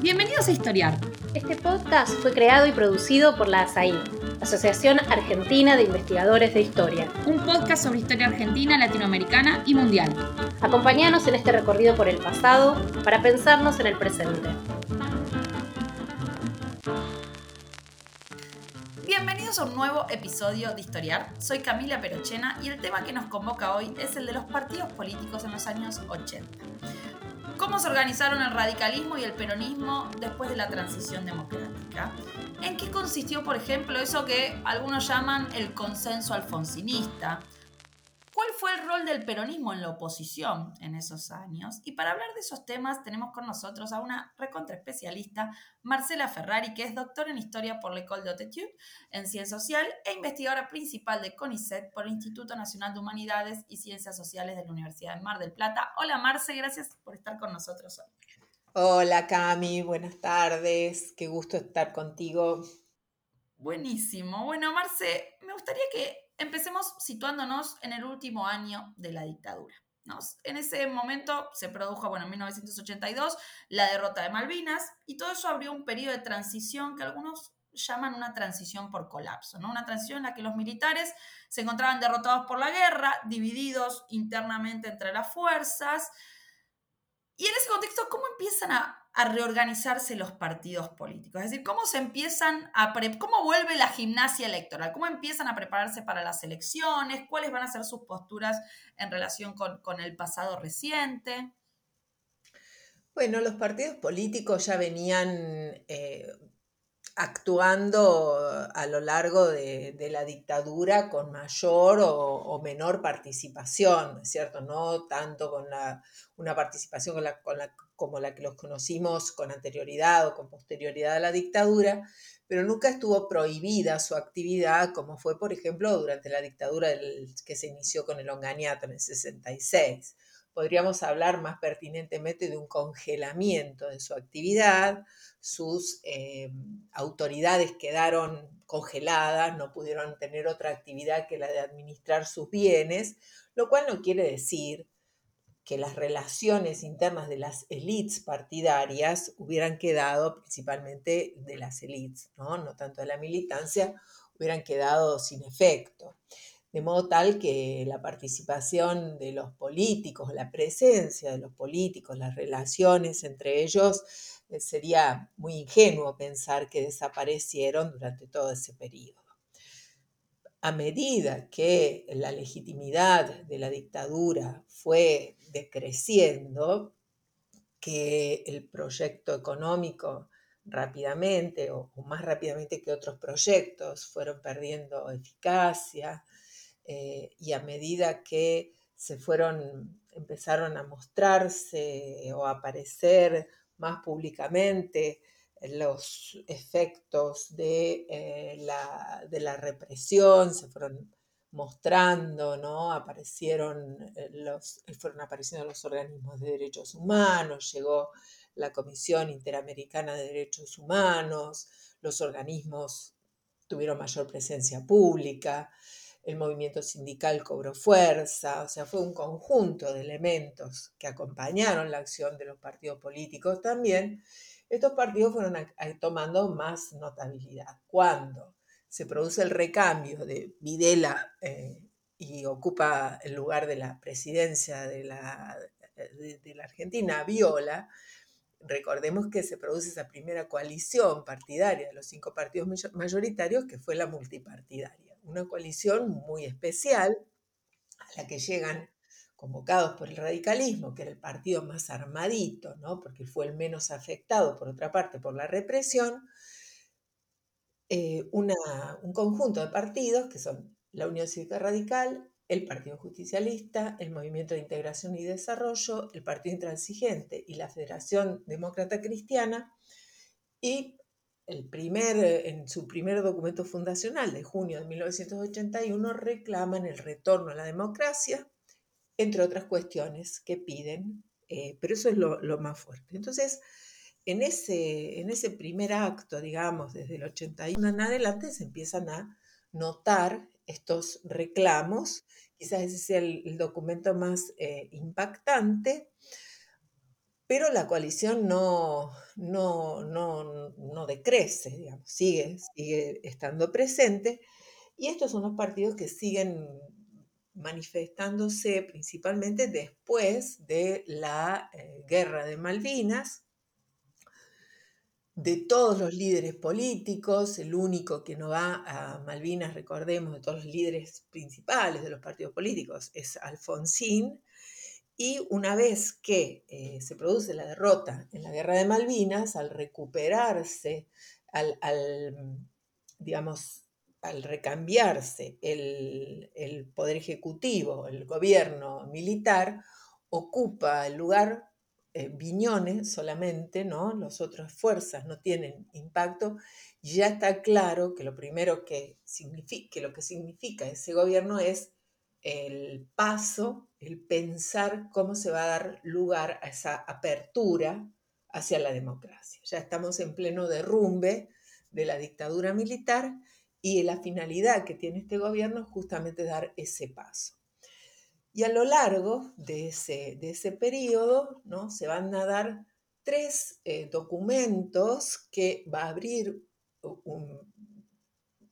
Bienvenidos a Historiar. Este podcast fue creado y producido por la ASAI, Asociación Argentina de Investigadores de Historia. Un podcast sobre historia argentina, latinoamericana y mundial. Acompáñanos en este recorrido por el pasado para pensarnos en el presente. Bienvenidos a un nuevo episodio de Historiar. Soy Camila Perochena y el tema que nos convoca hoy es el de los partidos políticos en los años 80 cómo se organizaron el radicalismo y el peronismo después de la transición democrática. ¿En qué consistió, por ejemplo, eso que algunos llaman el consenso alfonsinista? ¿Cuál fue el rol del peronismo en la oposición en esos años? Y para hablar de esos temas tenemos con nosotros a una recontraespecialista, Marcela Ferrari, que es doctora en Historia por l'École d'Haute en Ciencia Social e investigadora principal de CONICET por el Instituto Nacional de Humanidades y Ciencias Sociales de la Universidad de Mar del Plata. Hola Marce, gracias por estar con nosotros hoy. Hola Cami, buenas tardes, qué gusto estar contigo. Buenísimo. Bueno, Marce, me gustaría que Empecemos situándonos en el último año de la dictadura. En ese momento se produjo, bueno, en 1982, la derrota de Malvinas y todo eso abrió un periodo de transición que algunos llaman una transición por colapso, ¿no? Una transición en la que los militares se encontraban derrotados por la guerra, divididos internamente entre las fuerzas. Y en ese contexto, ¿cómo empiezan a a reorganizarse los partidos políticos. Es decir, cómo se empiezan a cómo vuelve la gimnasia electoral, cómo empiezan a prepararse para las elecciones, cuáles van a ser sus posturas en relación con, el pasado reciente. Bueno, los partidos políticos ya venían eh, actuando a lo largo de, la dictadura con mayor o, menor participación, ¿cierto? No tanto con una participación con la, como la que los conocimos con anterioridad o con posterioridad a la dictadura, pero nunca estuvo prohibida su actividad, como fue, por ejemplo, durante la dictadura que se inició con el Onganiato en el 66. Podríamos hablar más pertinentemente de un congelamiento de su actividad, sus eh, autoridades quedaron congeladas, no pudieron tener otra actividad que la de administrar sus bienes, lo cual no quiere decir que las relaciones internas de las élites partidarias hubieran quedado, principalmente de las élites, ¿no? no tanto de la militancia, hubieran quedado sin efecto. De modo tal que la participación de los políticos, la presencia de los políticos, las relaciones entre ellos, eh, sería muy ingenuo pensar que desaparecieron durante todo ese periodo. A medida que la legitimidad de la dictadura fue decreciendo, que el proyecto económico rápidamente o, más rápidamente que otros proyectos fueron perdiendo eficacia eh, y a medida que se fueron, empezaron a mostrarse o a aparecer más públicamente los efectos de, eh, la, de, la, represión se fueron mostrando, ¿no? Aparecieron eh, los, fueron apareciendo los organismos de derechos humanos, llegó la Comisión Interamericana de Derechos Humanos, los organismos tuvieron mayor presencia pública, el movimiento sindical cobró fuerza, o sea, fue un conjunto de elementos que acompañaron la acción de los partidos políticos también estos partidos fueron tomando más notabilidad. Cuando se produce el recambio de Videla eh, y ocupa el lugar de la presidencia de la, de, la Argentina, Viola, recordemos que se produce esa primera coalición partidaria de los cinco partidos mayoritarios, que fue la multipartidaria. Una coalición muy especial a la que llegan convocados por el radicalismo, que era el partido más armadito, ¿no? porque fue el menos afectado, por otra parte, por la represión, eh, un conjunto de partidos que son la Unión Cívica Radical, el Partido Justicialista, el Movimiento de Integración y Desarrollo, el Partido Intransigente y la Federación Demócrata Cristiana, y el primer, en su primer documento fundacional de junio de 1981 reclaman el retorno a la democracia, entre otras cuestiones que piden, eh, pero eso es lo, más fuerte. Entonces, en ese, en ese primer acto, digamos, desde el 81 en adelante, se empiezan a notar estos reclamos, quizás ese sea el, documento más eh, impactante, pero la coalición no, no, no, decrece, digamos, sigue, sigue estando presente. Y estos son los partidos que siguen manifestándose principalmente después de la eh, guerra de Malvinas, de todos los líderes políticos, el único que no va a Malvinas, recordemos, de todos los líderes principales de los partidos políticos, es Alfonsín. Y una vez que eh, se produce la derrota en la guerra de Malvinas, al recuperarse, al, digamos, al recambiarse el, el poder ejecutivo, el gobierno militar, ocupa el lugar eh, Viñones solamente, ¿no? Las otras fuerzas no tienen impacto, ya está claro que lo primero que que lo que significa ese gobierno es el paso, el pensar cómo se va a dar lugar a esa apertura hacia la democracia. Ya estamos en pleno derrumbe de la dictadura militar y la finalidad que tiene este gobierno es justamente dar ese paso. Y a lo largo de ese, de ese periodo ¿no? se van a dar tres eh, documentos que va a abrir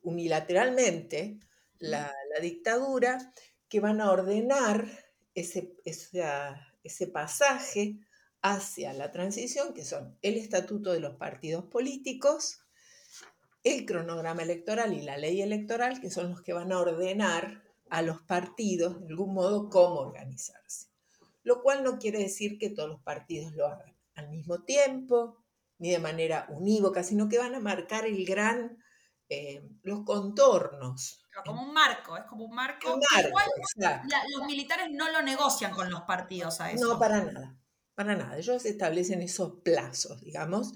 unilateralmente la, dictadura, que van a ordenar ese, ese pasaje hacia la transición, que son el estatuto de los partidos políticos, el cronograma electoral y la ley electoral, que son los que van a ordenar a los partidos, de algún modo, cómo organizarse. Lo cual no quiere decir que todos los partidos lo hagan al mismo tiempo, ni de manera unívoca, sino que van a marcar el gran, eh, los contornos. Como un marco, es como un marco. los militares no lo negocian con los partidos a eso. No, para nada, para nada. Ellos establecen esos plazos, digamos,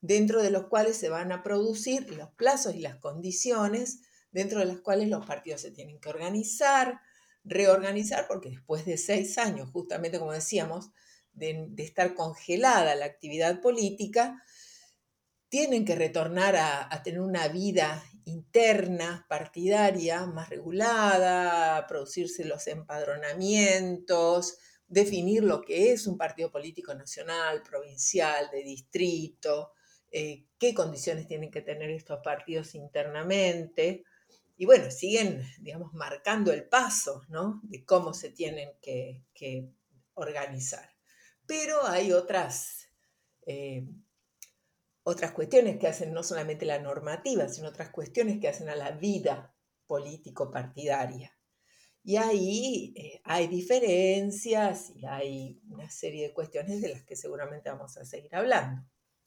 dentro de los cuales se van a producir los plazos y las condiciones dentro de las cuales los partidos se tienen que organizar, reorganizar, porque después de seis años, justamente como decíamos, de, estar congelada la actividad política, tienen que retornar a, tener una vida interna, partidaria, más regulada, producirse los empadronamientos, definir lo que es un partido político nacional, provincial, de distrito, eh, qué condiciones tienen que tener estos partidos internamente y bueno, siguen, digamos, marcando el paso, ¿no? De cómo se tienen que, organizar. Pero hay otras, eh, otras cuestiones que hacen no solamente la normativa, sino otras cuestiones que hacen a la vida político-partidaria. Y ahí eh, hay diferencias y hay una serie de cuestiones de las que seguramente vamos a seguir hablando.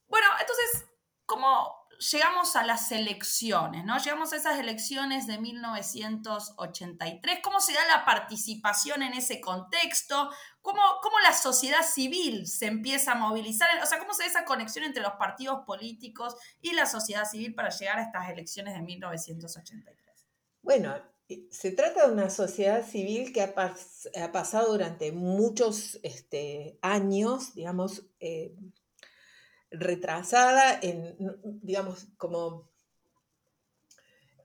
Bueno, entonces, como llegamos a las elecciones, ¿no? Llegamos a esas elecciones de 1983. ¿Cómo se da la participación en ese contexto? ¿Cómo, ¿Cómo, la sociedad civil se empieza a movilizar? O sea, ¿cómo se da esa conexión entre los partidos políticos y la sociedad civil para llegar a estas elecciones de 1983? Bueno, eh, se trata de una sociedad civil que ha, pasado durante muchos este, años, digamos, eh, retrasada en, digamos, como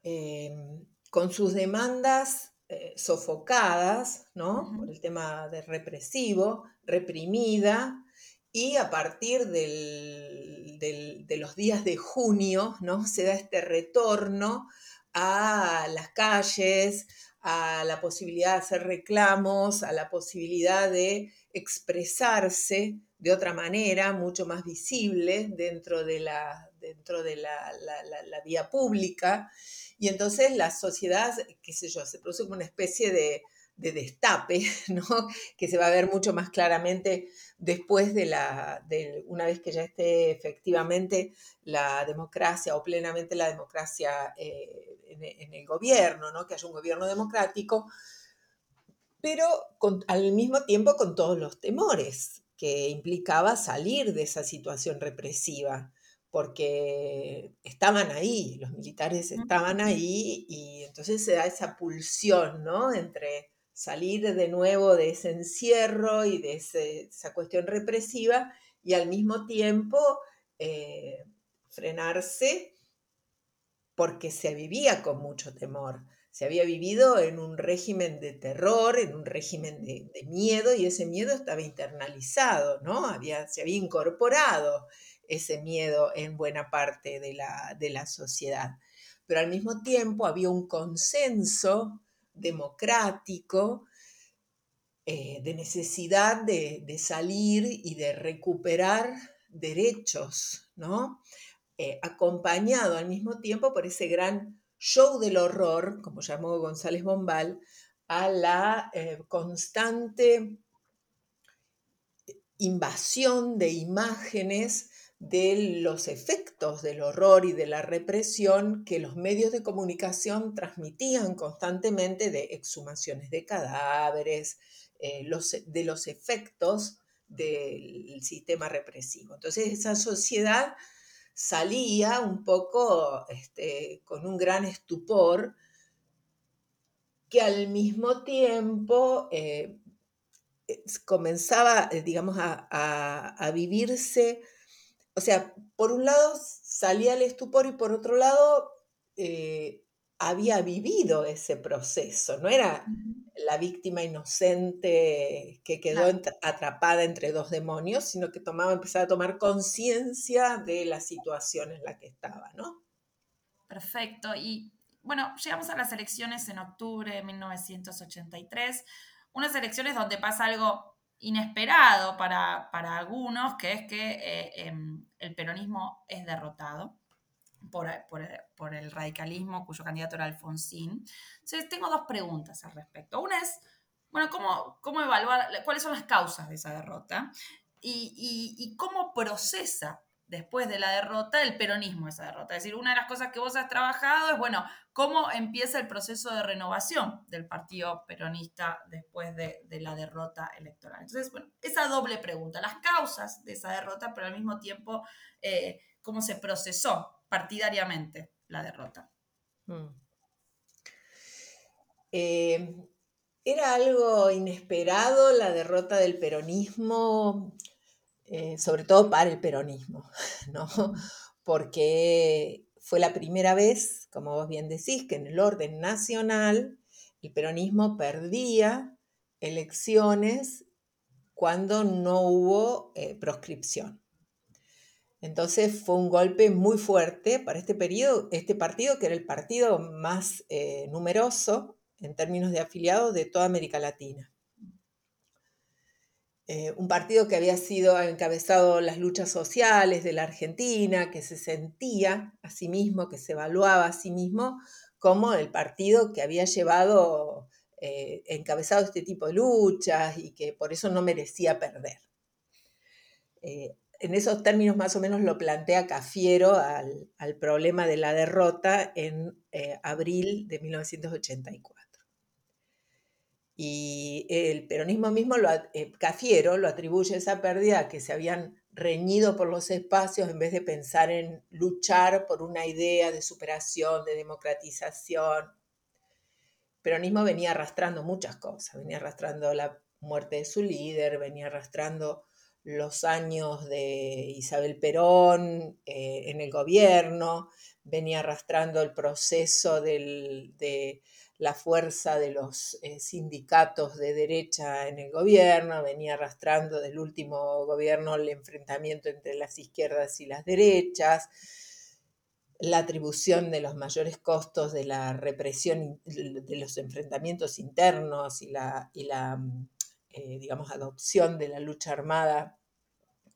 em, con sus demandas eh, sofocadas, ¿no? Por el tema de represivo, reprimida, y a partir de los días de junio, ¿no? Se da este retorno a las calles, a la posibilidad de hacer reclamos, a la posibilidad de expresarse de otra manera, mucho más visible dentro de la, dentro de la, vía pública. Y entonces la sociedad, qué sé yo, se produce como una especie de, destape, ¿no? que se va a ver mucho más claramente después de la, de, una vez que ya esté efectivamente la democracia o plenamente la democracia eh, en, el gobierno, ¿no? que haya un gobierno democrático, pero al mismo tiempo con todos los temores que implicaba salir de esa situación represiva, porque estaban ahí, los militares estaban ahí y entonces se da esa pulsión, ¿no? Entre salir de nuevo de ese encierro y de esa cuestión represiva y al mismo tiempo eh, frenarse porque se vivía con mucho temor, se había vivido en un régimen de terror, en un régimen de, miedo, y ese miedo estaba internalizado, ¿no? Había, se había incorporado ese miedo en buena parte de la, de la sociedad. Pero al mismo tiempo había un consenso democrático eh, de necesidad de, salir y de recuperar derechos, ¿no? Eh, acompañado al mismo tiempo por ese gran show del horror, como llamó González Bombal, a la eh, constante invasión de imágenes de los efectos del horror y de la represión que los medios de comunicación transmitían constantemente de exhumaciones de cadáveres, eh, de los efectos del sistema represivo. Entonces esa sociedad salía un poco este, con un gran estupor que al mismo tiempo eh, comenzaba, eh, digamos, a, vivirse, o sea, por un lado salía el estupor y por otro lado eh, había vivido ese proceso, no era la víctima inocente que quedó atrapada entre dos demonios, sino que tomaba, empezaba a tomar conciencia de la situación en la que estaba, ¿no? Perfecto. Y bueno, llegamos a las elecciones en octubre de 1983, unas elecciones donde pasa algo inesperado para, algunos, que es que eh, em, el peronismo es derrotado por, el radicalismo cuyo candidato era Alfonsín. Entonces, tengo dos preguntas al respecto. Una es, bueno, ¿cómo, evaluar cuáles son las causas de esa derrota? Y, cómo procesa después de la derrota el peronismo esa derrota. Es decir, una de las cosas que vos has trabajado es, bueno, cómo empieza el proceso de renovación del partido peronista después de, la derrota electoral. Entonces, bueno, esa doble pregunta, las causas de esa derrota, pero al mismo tiempo, eh, cómo se procesó partidariamente la derrota. Mm. Eh, ¿Era algo inesperado la derrota del peronismo, eh, sobre todo para el peronismo, ¿no? Porque fue la primera vez, como vos bien decís, que en el orden nacional el peronismo perdía elecciones cuando no hubo eh, proscripción. Entonces fue un golpe muy fuerte para este, periodo, este partido, que era el partido más eh, numeroso en términos de afiliados de toda América Latina. Eh, un partido que había sido encabezado las luchas sociales de la Argentina, que se sentía a sí mismo, que se evaluaba a sí mismo como el partido que había llevado eh, encabezado este tipo de luchas y que por eso no merecía perder en esos términos más o menos lo plantea Cafiero al, problema de la derrota en eh, abril de 1984. Y el peronismo mismo, lo, eh, Cafiero, lo atribuye a esa pérdida que se habían reñido por los espacios en vez de pensar en luchar por una idea de superación, de democratización. El peronismo venía arrastrando muchas cosas, venía arrastrando la muerte de su líder, venía arrastrando los años de Isabel Perón eh, en el gobierno, venía arrastrando el proceso de la fuerza de los eh, sindicatos de derecha en el gobierno, venía arrastrando del último gobierno el enfrentamiento entre las izquierdas y las derechas, la atribución de los mayores costos de la represión de los enfrentamientos internos y la, y la eh, digamos, adopción de la lucha armada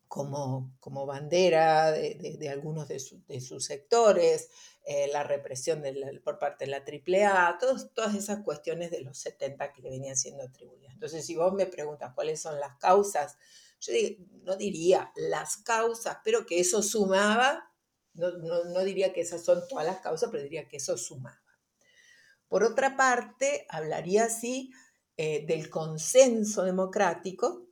como, como bandera de, algunos de, sus sectores, eh, la represión por parte de la AAA, todas esas cuestiones de los 70 que le venían siendo atribuidas. Entonces, si vos me preguntas cuáles son las causas, yo no diría las causas, pero que eso sumaba, no, no, diría que esas son todas las causas, pero diría que eso sumaba. Por otra parte, hablaría así eh, del consenso democrático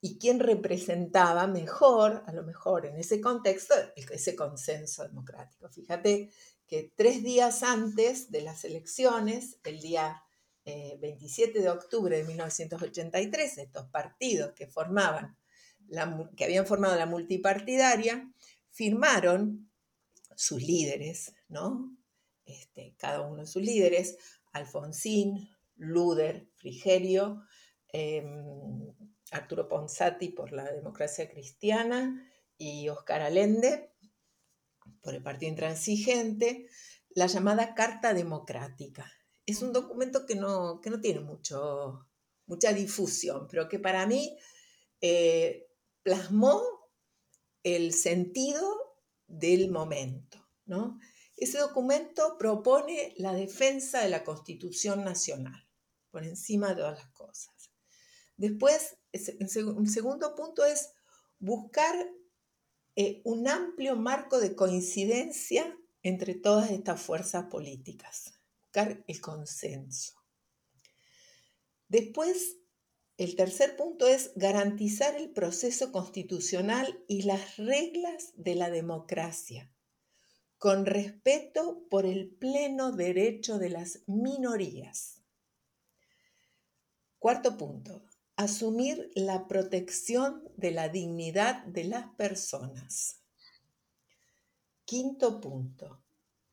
y quién representaba mejor, a lo mejor en ese contexto, ese consenso democrático. Fíjate que tres días antes de las elecciones, el día 27 eh, de octubre de 1983, estos partidos que formaban, que habían formado la multipartidaria, firmaron sus líderes, ¿no? este, cada uno de sus líderes, Alfonsín, Luder, Frigerio, em, Arturo Ponsati por la democracia cristiana y Oscar Allende por el Partido Intransigente, la llamada Carta Democrática. Es un documento que no, que no tiene mucho, mucha difusión, pero que para mí eh, plasmó el sentido del momento. ¿no? Ese documento propone la defensa de la Constitución Nacional, por encima de todas las cosas. Después, un segundo punto es buscar eh, un amplio marco de coincidencia entre todas estas fuerzas políticas, buscar el consenso. Después, el tercer punto es garantizar el proceso constitucional y las reglas de la democracia, con respeto por el pleno derecho de las minorías. Cuarto punto, asumir la protección de la dignidad de las personas. Quinto punto,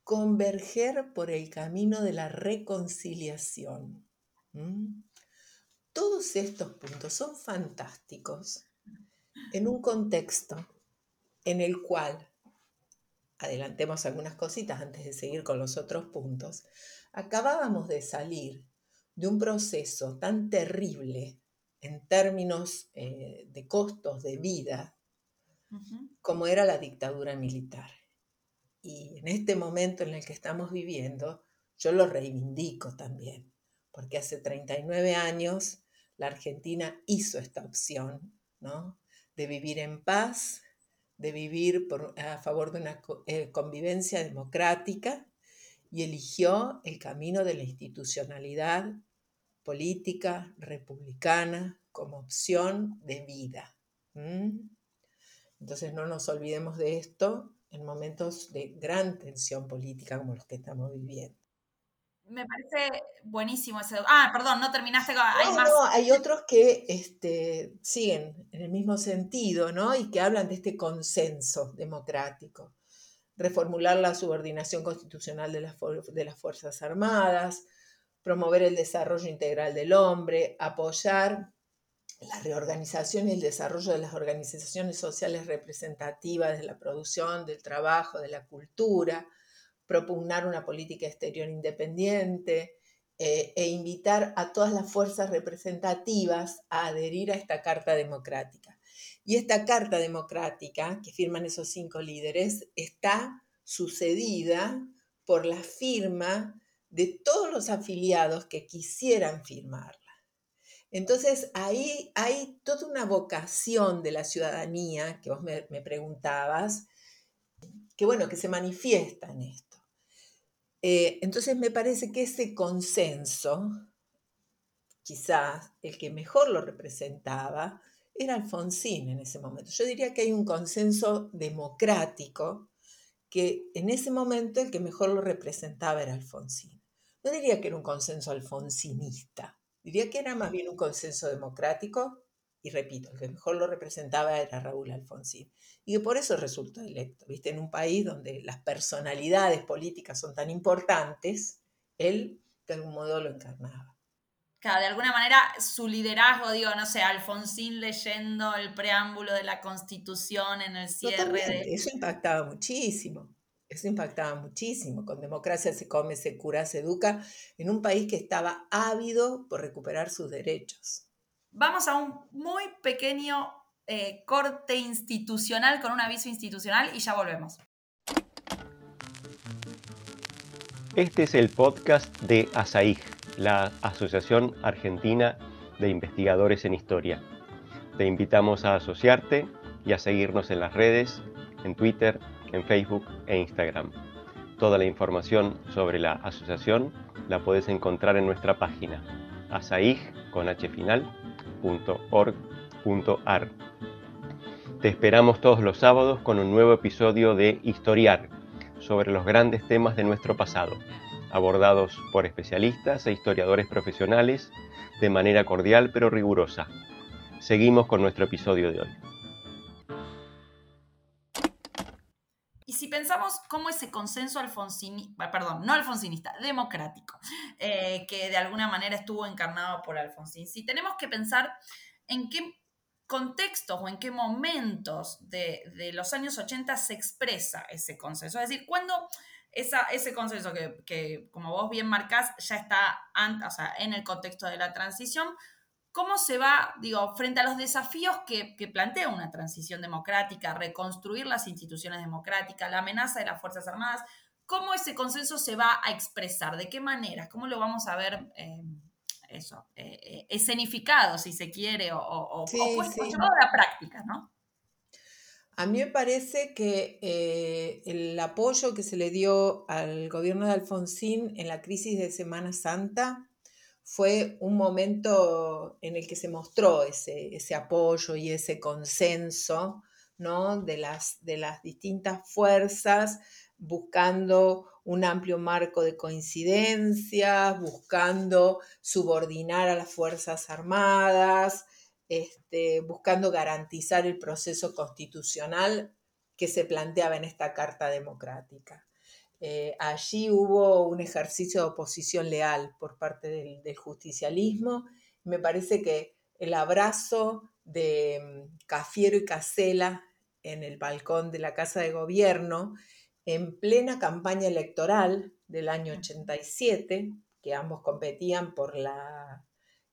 converger por el camino de la reconciliación. ¿Mm? Todos estos puntos son fantásticos en un contexto en el cual, adelantemos algunas cositas antes de seguir con los otros puntos, acabábamos de salir de un proceso tan terrible en términos eh, de costos de vida, como era la dictadura militar. Y en este momento en el que estamos viviendo, yo lo reivindico también, porque hace 39 años la Argentina hizo esta opción, ¿no? De vivir en paz, de vivir a favor de una eh, convivencia democrática y eligió el camino de la institucionalidad política republicana como opción de vida. Entonces no nos olvidemos de esto en momentos de gran tensión política como los que estamos viviendo. Me parece buenísimo ese. Ah, perdón, no terminaste. Hay no, no, hay otros que este, siguen en el mismo sentido, ¿no? Y que hablan de este consenso democrático. Reformular la subordinación constitucional de las, de las Fuerzas Armadas, promover el desarrollo integral del hombre, apoyar la reorganización y el desarrollo de las organizaciones sociales representativas de la producción, del trabajo, de la cultura, propugnar una política exterior independiente eh, e invitar a todas las fuerzas representativas a adherir a esta Carta Democrática. Y esta Carta Democrática que firman esos cinco líderes está sucedida por la firma de todos los afiliados que quisieran firmarla. Entonces ahí hay toda una vocación de la ciudadanía que vos me, preguntabas, que bueno, que se manifiesta en esto. Eh, entonces me parece que ese consenso, quizás el que mejor lo representaba, era Alfonsín en ese momento. Yo diría que hay un consenso democrático que en ese momento el que mejor lo representaba era Alfonsín no diría que era un consenso alfonsinista, diría que era más bien un consenso democrático, y repito, el que mejor lo representaba era Raúl Alfonsín, y que por eso resultó electo, ¿viste? En un país donde las personalidades políticas son tan importantes, él de algún modo lo encarnaba. Claro, de alguna manera su liderazgo, digo, no sé, Alfonsín leyendo el preámbulo de la Constitución en el cierre de... Eso impactaba muchísimo. Eso impactaba muchísimo. Con democracia se come, se cura, se educa, en un país que estaba ávido por recuperar sus derechos. Vamos a un muy pequeño eh, corte institucional con un aviso institucional y ya volvemos. Este es el podcast de ASAIG, la Asociación Argentina de Investigadores en Historia. Te invitamos a asociarte y a seguirnos en las redes, en Twitter, en Facebook e Instagram. Toda la información sobre la asociación la puedes encontrar en nuestra página asaig.org.ar. Te esperamos todos los sábados con un nuevo episodio de Historiar sobre los grandes temas de nuestro pasado, abordados por especialistas e historiadores profesionales de manera cordial pero rigurosa. Seguimos con nuestro episodio de hoy. Consenso alfonsinista, perdón, no alfonsinista, democrático, eh, que de alguna manera estuvo encarnado por Alfonsín, si tenemos que pensar en qué contextos o en qué momentos de, los años 80 se expresa ese consenso, es decir, cuando ese consenso que, como vos bien marcás, ya está en el contexto de la transición, ¿Cómo se va, digo, frente a los desafíos que, plantea una transición democrática, reconstruir las instituciones democráticas, la amenaza de las Fuerzas Armadas? ¿Cómo ese consenso se va a expresar? ¿De qué manera? ¿Cómo lo vamos a ver eh, eso, eh, eh, escenificado, si se quiere, o, o, a la práctica, ¿no? A mí me parece que el apoyo que se le dio al gobierno de Alfonsín en la crisis de Semana Santa fue un momento en el que se mostró ese, apoyo y ese consenso ¿no? de, las, de las distintas fuerzas buscando un amplio marco de coincidencias, buscando subordinar a las Fuerzas Armadas, este, buscando garantizar el proceso constitucional que se planteaba en esta Carta Democrática. Eh, allí hubo un ejercicio de oposición leal por parte del, justicialismo. Me parece que el abrazo de mm, Cafiero y Casela en el balcón de la Casa de Gobierno, en plena campaña electoral del año 87, que ambos competían por la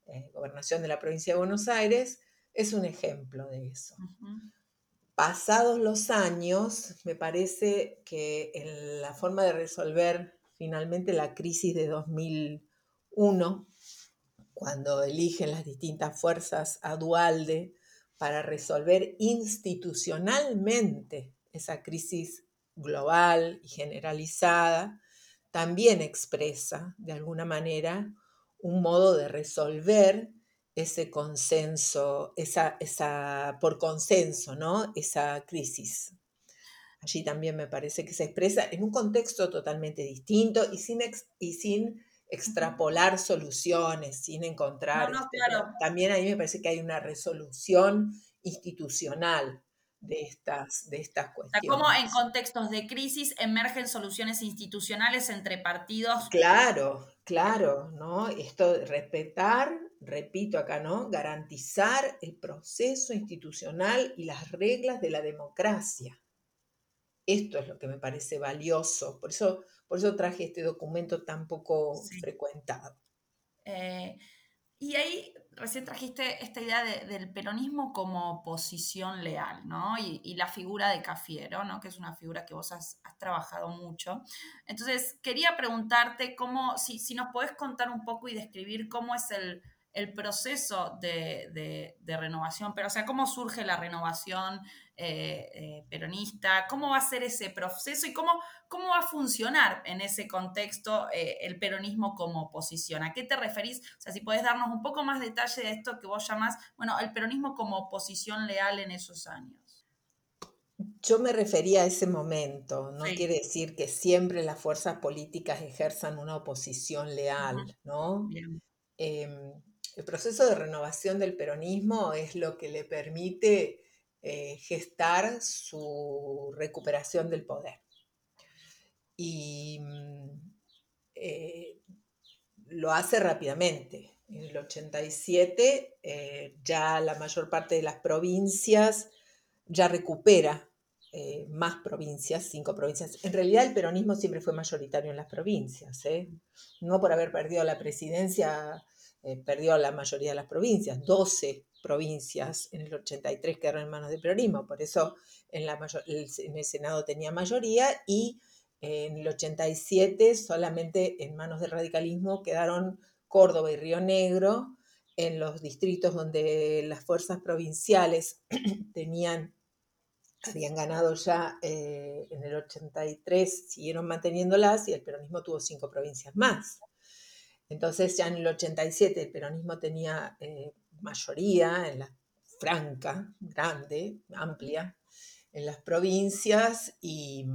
eh, gobernación de la provincia de Buenos Aires, es un ejemplo de eso. Pasados los años, me parece que en la forma de resolver finalmente la crisis de 2001, cuando eligen las distintas fuerzas a Dualde para resolver institucionalmente esa crisis global y generalizada, también expresa de alguna manera un modo de resolver ese consenso, esa, esa, por consenso, ¿no? Esa crisis. Allí también me parece que se expresa en un contexto totalmente distinto y sin, y sin extrapolar soluciones, sin encontrar. Este, también ahí me parece que hay una resolución institucional de estas, de estas cuestiones. ¿Cómo en contextos de crisis emergen soluciones institucionales entre partidos? Claro, claro, ¿no? Esto respetar repito acá, ¿no? Garantizar el proceso institucional y las reglas de la democracia. Esto es lo que me parece valioso. Por eso, por eso traje este documento tan poco frecuentado. Eh, y ahí recién trajiste esta idea del peronismo como posición leal, ¿no? Y, la figura de Cafiero, ¿no? Que es una figura que vos has, trabajado mucho. Entonces, quería preguntarte cómo, si, si nos podés contar un poco y describir cómo es el, el proceso de, renovación, pero o sea, cómo surge la renovación eh, eh, peronista, cómo va a ser ese proceso y cómo, cómo va a funcionar en ese contexto eh, el peronismo como oposición. ¿A qué te referís? O sea, si podés darnos un poco más detalle de esto que vos llamás, bueno, el peronismo como oposición leal en esos años. Yo me refería a ese momento, no quiere decir que siempre las fuerzas políticas ejerzan una oposición leal, ¿no? El proceso de renovación del peronismo es lo que le permite eh, gestar su recuperación del poder. Y mm, eh, lo hace rápidamente. En el 87 eh, ya la mayor parte de las provincias ya recupera más provincias, cinco provincias. En realidad el peronismo siempre fue mayoritario en las provincias, no por haber perdido la presidencia eh, perdió la mayoría de las provincias, 12 provincias en el 83 quedaron en manos del peronismo, por eso en, el Senado tenía mayoría y eh, en el 87 solamente en manos del radicalismo quedaron Córdoba y Río Negro, en los distritos donde las fuerzas provinciales tenían, habían ganado ya eh, en el 83, siguieron manteniéndolas y el peronismo tuvo cinco provincias más. Entonces ya en el 87 el peronismo tenía eh, mayoría en la franca, grande, amplia, en las provincias y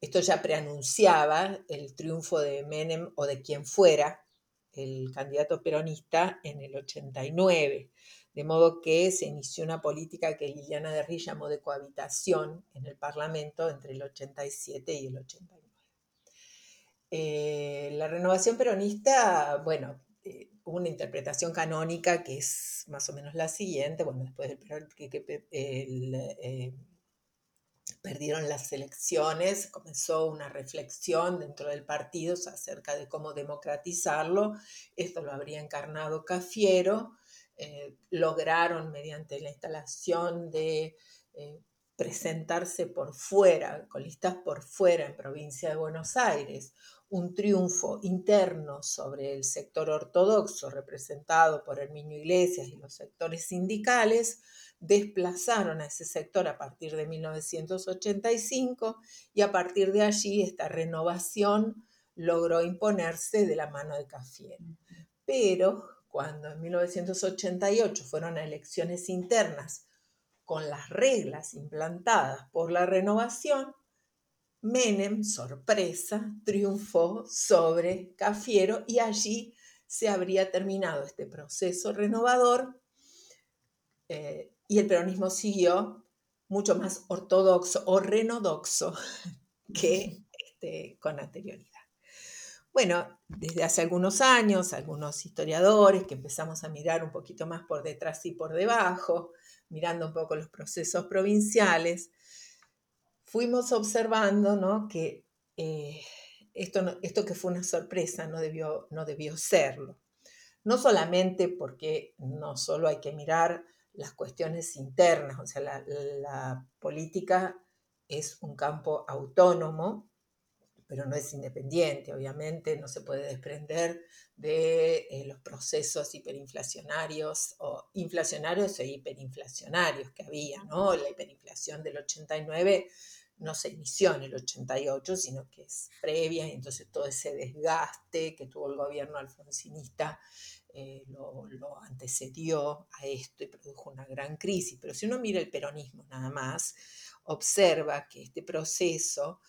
esto ya preanunciaba el triunfo de Menem o de quien fuera el candidato peronista en el 89. de modo que se inició una política que Liliana Derri llamó de cohabitación en el Parlamento entre el 87 y el 89. Eh, la renovación peronista, bueno, eh, hubo una interpretación canónica que es más o menos la siguiente, bueno, después del que, que eh, perdieron las elecciones, comenzó una reflexión dentro del partido acerca de cómo democratizarlo, esto lo habría encarnado Cafiero, lograron mediante la instalación de presentarse por fuera, con listas por fuera en provincia de Buenos Aires, un triunfo interno sobre el sector ortodoxo representado por Herminio Iglesias y los sectores sindicales, desplazaron a ese sector a partir de 1985 y a partir de allí esta renovación logró imponerse de la mano de Cafiero. Pero cuando en 1988 fueron a elecciones internas con las reglas implantadas por la renovación, Menem, sorpresa, triunfó sobre Cafiero y allí se habría terminado este proceso renovador eh, y el peronismo siguió mucho más ortodoxo o renodoxo que este, con anterioridad. Bueno, desde hace algunos años, algunos historiadores que empezamos a mirar un poquito más por detrás y por debajo, mirando un poco los procesos provinciales, fuimos observando ¿no? que eh, esto, esto que fue una sorpresa no debió, no debió serlo. No solamente porque no solo hay que mirar las cuestiones internas, o sea, la, política es un campo autónomo, pero no es independiente, obviamente, no se puede desprender de eh, los procesos hiperinflacionarios o inflacionarios e hiperinflacionarios que había, ¿no? La hiperinflación del 89 no se inició en el 88, sino que es previa, y entonces todo ese desgaste que tuvo el gobierno alfonsinista eh, lo, lo, antecedió a esto y produjo una gran crisis. Pero si uno mira el peronismo nada más, observa que este proceso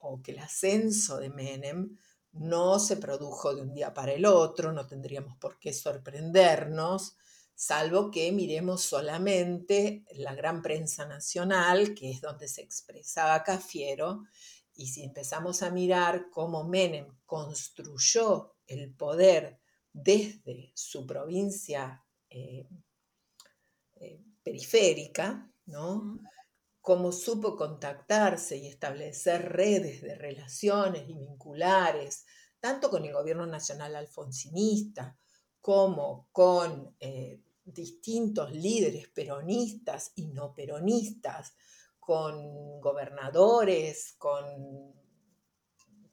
o que el ascenso de Menem no se produjo de un día para el otro, no tendríamos por qué sorprendernos, salvo que miremos solamente la gran prensa nacional, que es donde se expresaba Cafiero, y si empezamos a mirar cómo Menem construyó el poder desde su provincia eh, eh, periférica, ¿no? cómo supo contactarse y establecer redes de relaciones y vinculares, tanto con el gobierno nacional alfonsinista como con eh, distintos líderes peronistas y no peronistas, con gobernadores, con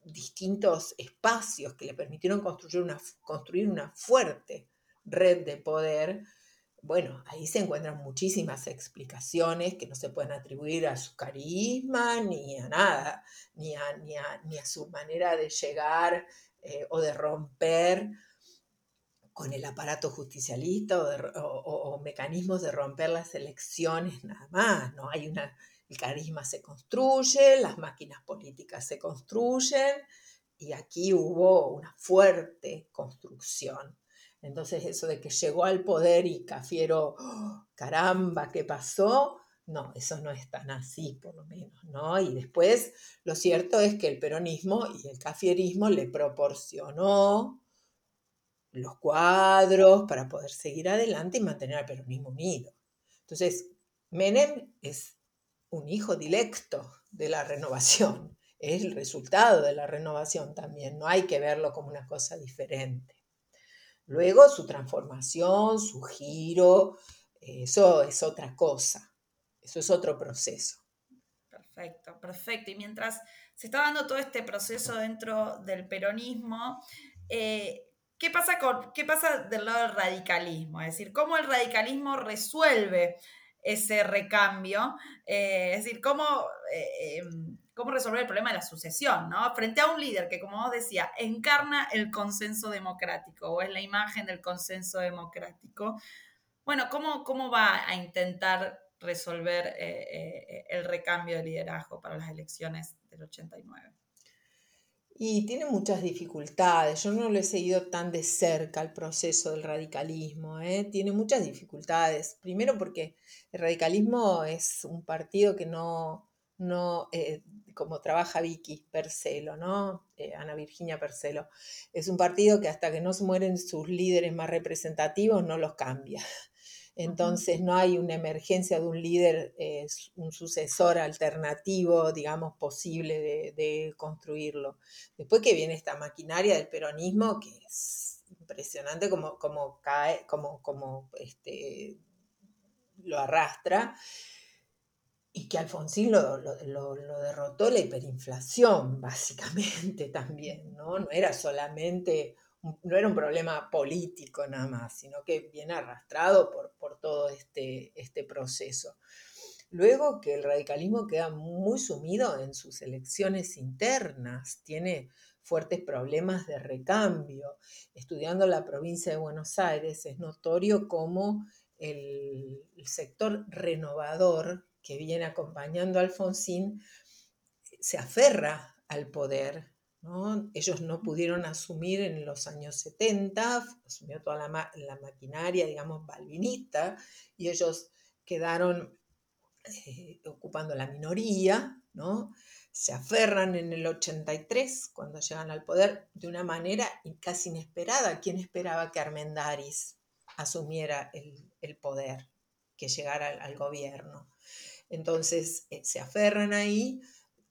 distintos espacios que le permitieron construir una, construir una fuerte red de poder, bueno, ahí se encuentran muchísimas explicaciones que no se pueden atribuir a su carisma ni a nada, ni a, ni a, su manera de llegar eh, o de romper con el aparato justicialista o, mecanismos de romper las elecciones, nada más. No hay una, el carisma se construye, las máquinas políticas se construyen y aquí hubo una fuerte construcción. Entonces eso de que llegó al poder y Cafiero, ¡oh, caramba, ¿qué pasó? No, eso no es tan así, por lo menos, ¿no? Y después, lo cierto es que el peronismo y el cafierismo le proporcionó los cuadros para poder seguir adelante y mantener al peronismo unido. Entonces, Menem es un hijo directo de la renovación, es el resultado de la renovación también, no hay que verlo como una cosa diferente. Luego su transformación, su giro, eso es otra cosa, eso es otro proceso. Perfecto, perfecto. Y mientras se está dando todo este proceso dentro del peronismo, eh, ¿qué, pasa con, ¿qué pasa del lado del radicalismo? Es decir, ¿cómo el radicalismo resuelve ese recambio? Eh, es decir, ¿cómo... Eh, em, cómo resolver el problema de la sucesión, ¿no? Frente a un líder que, como vos decía, encarna el consenso democrático o es la imagen del consenso democrático. Bueno, ¿cómo, cómo va a intentar resolver eh, eh, el recambio de liderazgo para las elecciones del 89? Y tiene muchas dificultades. Yo no lo he seguido tan de cerca el proceso del radicalismo. ¿eh? Tiene muchas dificultades. Primero porque el radicalismo es un partido que no, no eh, como trabaja Vicky Percelo, ¿no? Eh, Ana Virginia Percelo. Es un partido que hasta que no se mueren sus líderes más representativos no los cambia. Entonces no hay una emergencia de un líder, eh, un sucesor alternativo, digamos, posible de, construirlo. Después que viene esta maquinaria del peronismo, que es impresionante como, cae, como, como este, lo arrastra, y que Alfonsín lo, lo, derrotó la hiperinflación, básicamente también, ¿no? No era solamente no era un problema político nada más, sino que viene arrastrado por, por todo este, este proceso. Luego que el radicalismo queda muy sumido en sus elecciones internas, tiene fuertes problemas de recambio. Estudiando la provincia de Buenos Aires es notorio cómo el, el sector renovador que viene acompañando a Alfonsín se aferra al poder ellos no pudieron asumir en los años 70, asumió toda la, la maquinaria, digamos, balvinista, y ellos quedaron eh, ocupando la minoría, ¿no? Se aferran en el 83, cuando llegan al poder, de una manera casi inesperada. ¿Quién esperaba que Armendaris asumiera el, poder, que llegara al, gobierno? Entonces, eh, se aferran ahí,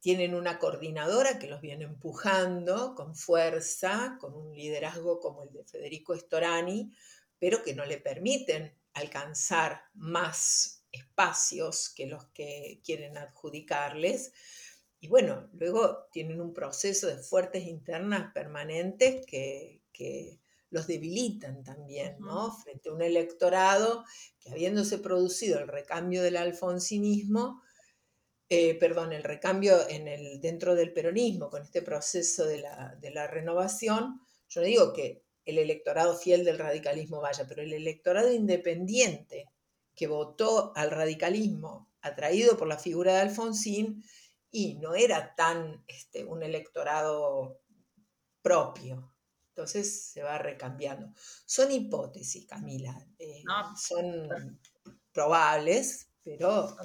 tienen una coordinadora que los viene empujando con fuerza, con un liderazgo como el de Federico Storani, pero que no le permiten alcanzar más espacios que los que quieren adjudicarles. Y bueno, luego tienen un proceso de fuertes internas permanentes que, los debilitan también, ¿no? Frente a un electorado que habiéndose producido el recambio del alfonsinismo, eh, perdón, el recambio en el, dentro del peronismo, con este proceso de la, renovación, yo no digo que el electorado fiel del radicalismo vaya, pero el electorado independiente que votó al radicalismo atraído por la figura de Alfonsín y no era tan este, un electorado propio. Entonces se va recambiando. Son hipótesis, Camila, eh, son probables, pero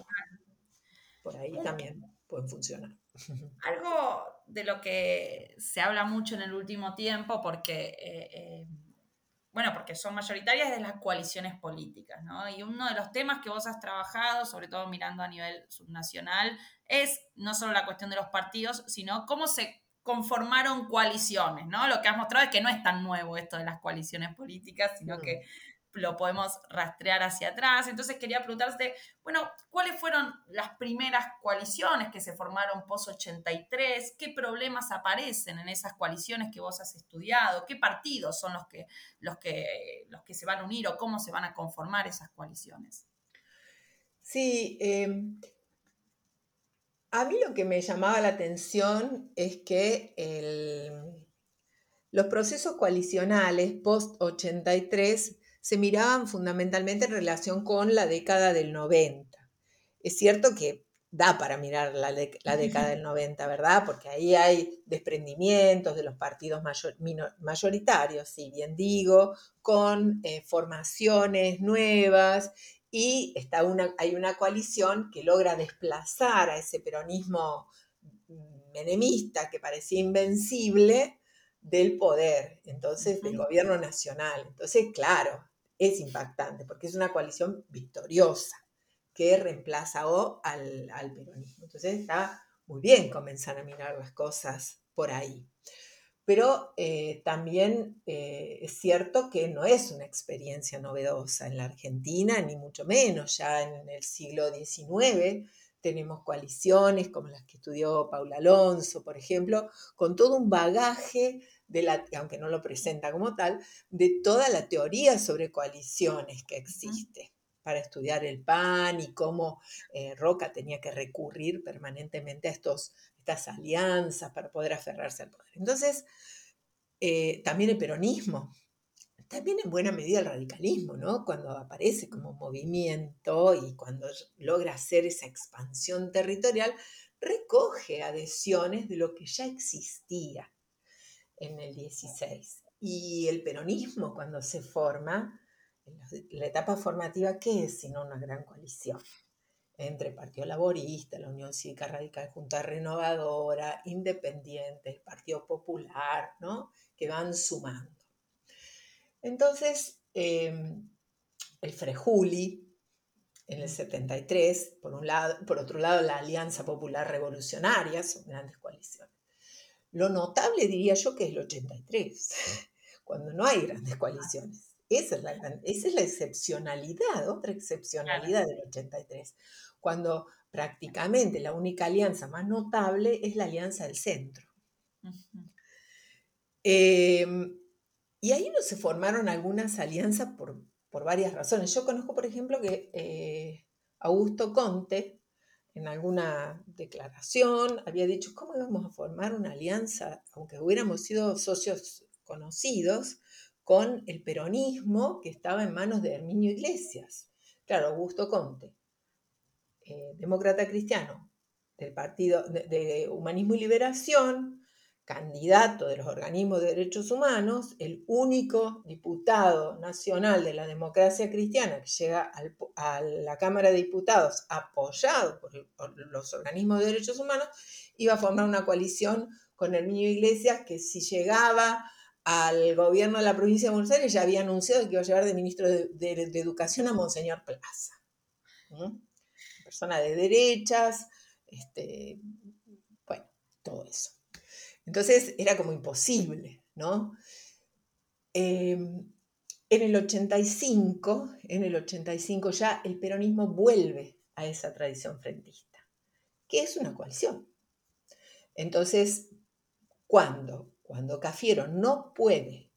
por ahí también pueden funcionar. Algo de lo que se habla mucho en el último tiempo, porque, eh, eh, bueno, porque son mayoritarias de las coaliciones políticas, ¿no? Y uno de los temas que vos has trabajado, sobre todo mirando a nivel subnacional, es no solo la cuestión de los partidos, sino cómo se conformaron coaliciones, ¿no? Lo que has mostrado es que no es tan nuevo esto de las coaliciones políticas, sino que lo podemos rastrear hacia atrás. Entonces quería preguntarte, bueno, ¿cuáles fueron las primeras coaliciones que se formaron post-83? ¿Qué problemas aparecen en esas coaliciones que vos has estudiado? ¿Qué partidos son los que, los que, los que se van a unir o cómo se van a conformar esas coaliciones? Sí, em, a mí lo que me llamaba la atención es que los procesos coalicionales post-83 se miraban fundamentalmente en relación con la década del 90. Es cierto que da para mirar la, década del 90, ¿verdad? Porque ahí hay desprendimientos de los partidos mayoritarios, si bien digo, con eh, formaciones nuevas y está una, hay una coalición que logra desplazar a ese peronismo menemista que parecía invencible del poder, entonces del gobierno nacional. Entonces, claro, es impactante porque es una coalición victoriosa que reemplaza o al, peronismo. Entonces está muy bien comenzar a mirar las cosas por ahí. Pero eh, también eh, es cierto que no es una experiencia novedosa en la Argentina, ni mucho menos. Ya en el siglo XIX tenemos coaliciones como las que estudió Paula Alonso, por ejemplo, con todo un bagaje aunque no lo presenta como tal, de toda la teoría sobre coaliciones que existe para estudiar el PAN y cómo eh, Roca tenía que recurrir permanentemente a estos, estas alianzas para poder aferrarse al poder. Entonces, eh, también el peronismo, también en buena medida el radicalismo, ¿no? Cuando aparece como movimiento y cuando logra hacer esa expansión territorial, recoge adhesiones de lo que ya existía en el 16. Y el peronismo, cuando se forma, la etapa formativa, ¿qué es sino una gran coalición? entre Partido Laborista, la Unión Cívica Radical, Junta Renovadora, Independiente, el Partido Popular, ¿no? que van sumando. Entonces, em, el Frejuli, en el 73, por, un lado, por otro lado la Alianza Popular Revolucionaria, son grandes coaliciones. Lo notable diría yo que es el 83, cuando no hay grandes coaliciones. Esa es, la, esa es la excepcionalidad, otra excepcionalidad del 83, cuando prácticamente la única alianza más notable es la alianza del centro. Em, y ahí no se formaron algunas alianzas por, por, varias razones. Yo conozco, por ejemplo, que eh, Augusto Conte, en alguna declaración, había dicho, ¿cómo íbamos a formar una alianza, aunque hubiéramos sido socios conocidos, con el peronismo que estaba en manos de Herminio Iglesias. Claro, Augusto Conte, eh, demócrata cristiano del Partido de, Humanismo y Liberación, candidato de los organismos de derechos humanos, el único diputado nacional de la democracia cristiana que llega a la Cámara de Diputados apoyado por, los organismos de derechos humanos, iba a formar una coalición con Herminio Iglesias que si llegaba al gobierno de la provincia de Buenos Aires ya había anunciado que iba a llevar de ministro de, Educación a Monseñor Plaza. Persona de derechas, este, bueno, todo eso. Entonces era como imposible, ¿no? Em, en el 85, en el 85 ya el peronismo vuelve a esa tradición frentista, que es una coalición. Entonces, ¿cuándo? cuando Cafiero no puede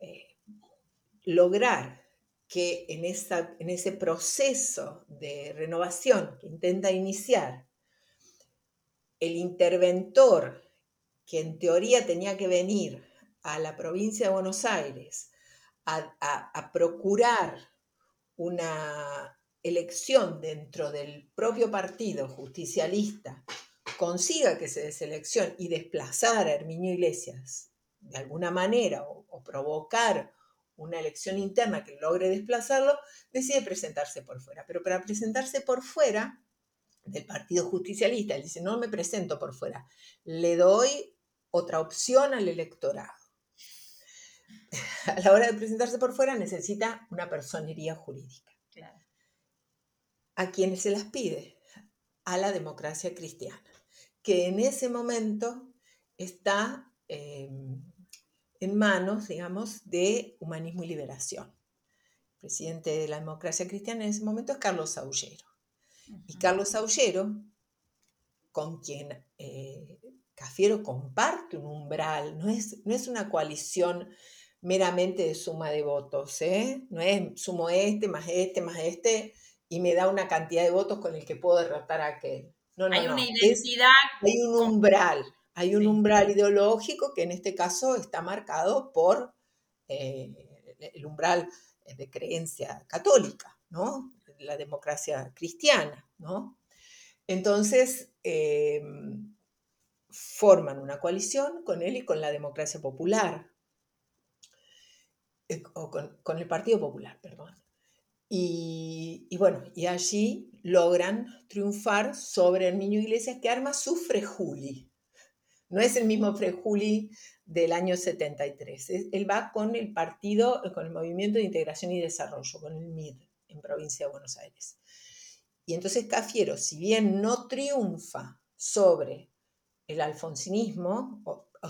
eh, lograr que en, en ese proceso de renovación que intenta iniciar, el interventor que en teoría tenía que venir a la provincia de Buenos Aires a procurar una elección dentro del propio partido justicialista consiga que se deseleccione y desplazar a Herminio Iglesias de alguna manera o, provocar una elección interna que logre desplazarlo, decide presentarse por fuera. Pero para presentarse por fuera del Partido Justicialista, él dice, no me presento por fuera, le doy otra opción al electorado. A la hora de presentarse por fuera necesita una personería jurídica. ¿A quienes se las pide? A la democracia cristiana que en ese momento está em, en manos, digamos, de Humanismo y Liberación. El presidente de la democracia cristiana en ese momento es Carlos Aullero. Y Carlos Aullero, con quien eh, Cafiero comparte un umbral, no es, no es una coalición meramente de suma de votos, ¿eh? no es sumo este más este más este y me da una cantidad de votos con el que puedo derrotar a aquel hay una identidad. hay un umbral, hay un umbral ideológico que en este caso está marcado por eh, el umbral de creencia católica, ¿no? La democracia cristiana, ¿no? Entonces, em, forman una coalición con él y con la democracia popular, eh, o con, con el Partido Popular, perdón. Y, bueno, y allí logran triunfar sobre el niño Iglesias que arma su Frejuli. No es el mismo Frejuli del año 73. él va con el partido, con el Movimiento de Integración y Desarrollo, con el MID, en provincia de Buenos Aires. Y entonces Cafiero, si bien no triunfa sobre el alfonsinismo,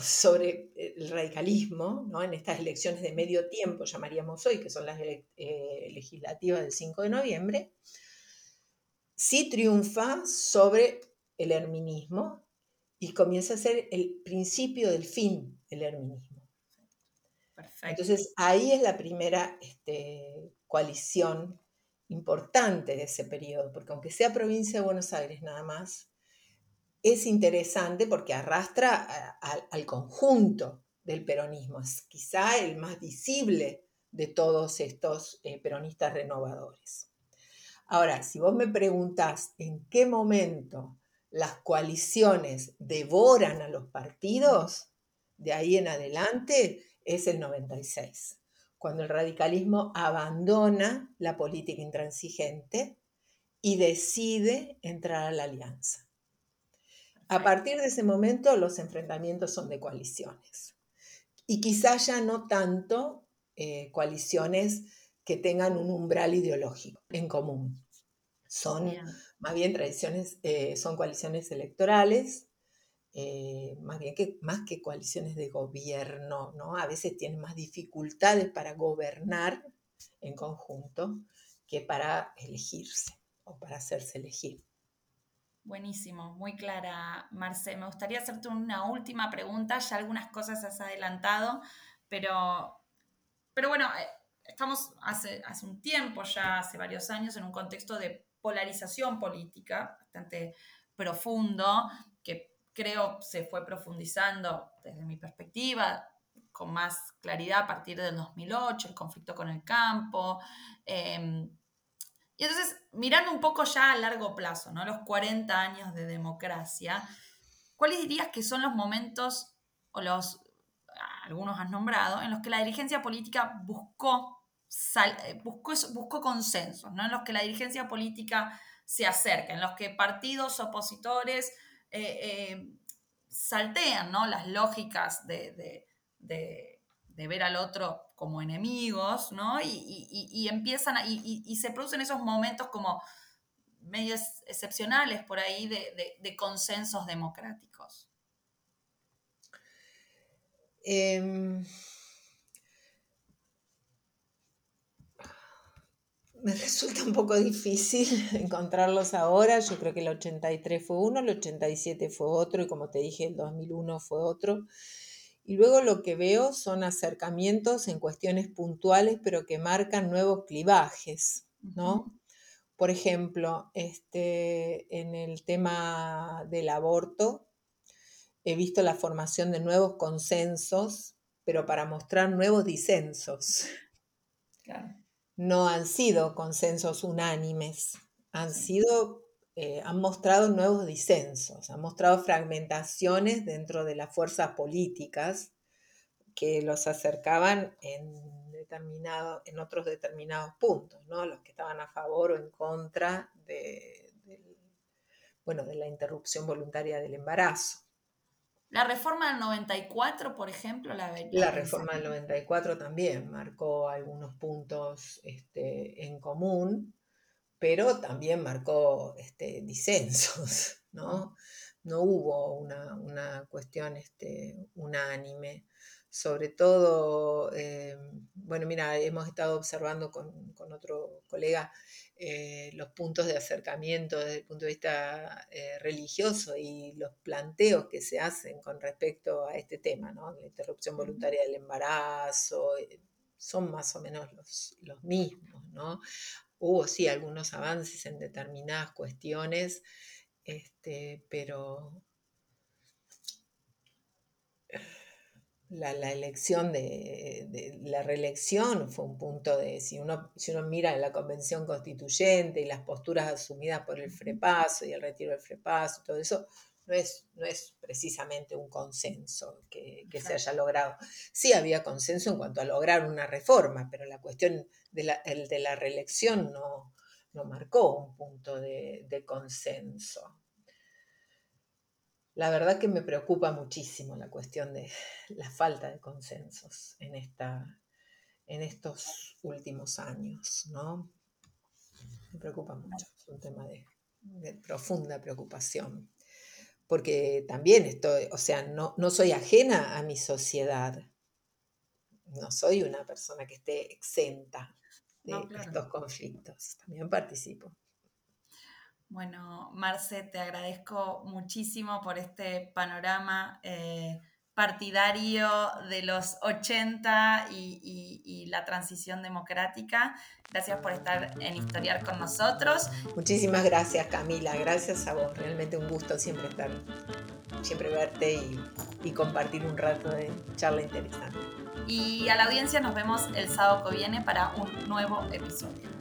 sobre el radicalismo, ¿no? en estas elecciones de medio tiempo, llamaríamos hoy, que son las eh, legislativas del 5 de noviembre, sí triunfa sobre el herminismo y comienza a ser el principio del fin del herminismo. Entonces ahí es la primera este, coalición importante de ese periodo, porque aunque sea provincia de Buenos Aires nada más, es interesante porque arrastra al conjunto del peronismo. Es quizá el más visible de todos estos eh, peronistas renovadores. Ahora, si vos me preguntás en qué momento las coaliciones devoran a los partidos, de ahí en adelante es el 96, cuando el radicalismo abandona la política intransigente y decide entrar a la alianza. A partir de ese momento los enfrentamientos son de coaliciones y quizás ya no tanto eh, coaliciones que tengan un umbral ideológico en común. Son más bien tradiciones, eh, son coaliciones electorales, eh, más bien que, más que coaliciones de gobierno, ¿no? A veces tienen más dificultades para gobernar en conjunto que para elegirse o para hacerse elegir. Buenísimo, muy clara, Marce. Me gustaría hacerte una última pregunta. Ya algunas cosas has adelantado, pero, pero bueno, eh, estamos hace, hace un tiempo, ya hace varios años, en un contexto de polarización política bastante profundo, que creo se fue profundizando desde mi perspectiva con más claridad a partir del 2008, el conflicto con el campo. Em, y entonces, mirando un poco ya a largo plazo, ¿no? Los 40 años de democracia, ¿cuáles dirías que son los momentos, o los, algunos has nombrado, en los que la dirigencia política buscó, eh, buscó, buscó consensos, ¿no? En los que la dirigencia política se acerca, en los que partidos opositores eh, eh, saltean, ¿no? Las lógicas de de ver al otro como enemigos, ¿no? Y, empiezan, y, se producen esos momentos como medios excepcionales por ahí de, consensos democráticos. Em, me resulta un poco difícil encontrarlos ahora. Yo creo que el 83 fue uno, el 87 fue otro y como te dije, el 2001 fue otro. Y luego lo que veo son acercamientos en cuestiones puntuales, pero que marcan nuevos clivajes, ¿no? Por ejemplo, este, en el tema del aborto, he visto la formación de nuevos consensos, pero para mostrar nuevos disensos. No han sido consensos unánimes, han sido eh, han mostrado nuevos disensos, han mostrado fragmentaciones dentro de las fuerzas políticas que los acercaban en, determinado, en otros determinados puntos, ¿no? los que estaban a favor o en contra de, bueno, de la interrupción voluntaria del embarazo. La reforma del 94, por ejemplo, la, la reforma del 94 también marcó algunos puntos este, en común pero también marcó este, disensos, ¿no? No hubo una, cuestión este, unánime. Sobre todo, eh, bueno, mira, hemos estado observando con, otro colega eh, los puntos de acercamiento desde el punto de vista eh, religioso y los planteos que se hacen con respecto a este tema, ¿no? La interrupción voluntaria del embarazo, son más o menos los, los mismos, ¿no? Hubo sí algunos avances en determinadas cuestiones, este, pero la, elección de, la reelección fue un punto de, si uno, si uno mira la convención constituyente y las posturas asumidas por el frepaso y el retiro del frepaso, todo eso, no es, no es precisamente un consenso que, se haya logrado. Sí había consenso en cuanto a lograr una reforma, pero la cuestión de la, el de la reelección no, marcó un punto de, consenso. La verdad que me preocupa muchísimo la cuestión de la falta de consensos en, esta, en estos últimos años, ¿no? Me preocupa mucho, es un tema de profunda preocupación porque también estoy, o sea, no, no soy ajena a mi sociedad. No soy una persona que esté exenta de estos conflictos. También participo. Bueno, Marce, te agradezco muchísimo por este panorama. Eh, partidario de los 80 y, la transición democrática. Gracias por estar en Historiar con nosotros. Muchísimas gracias Camila, gracias a vos. Realmente un gusto siempre estar, siempre verte y, y compartir un rato de charla interesante. Y a la audiencia nos vemos el sábado que viene para un nuevo episodio.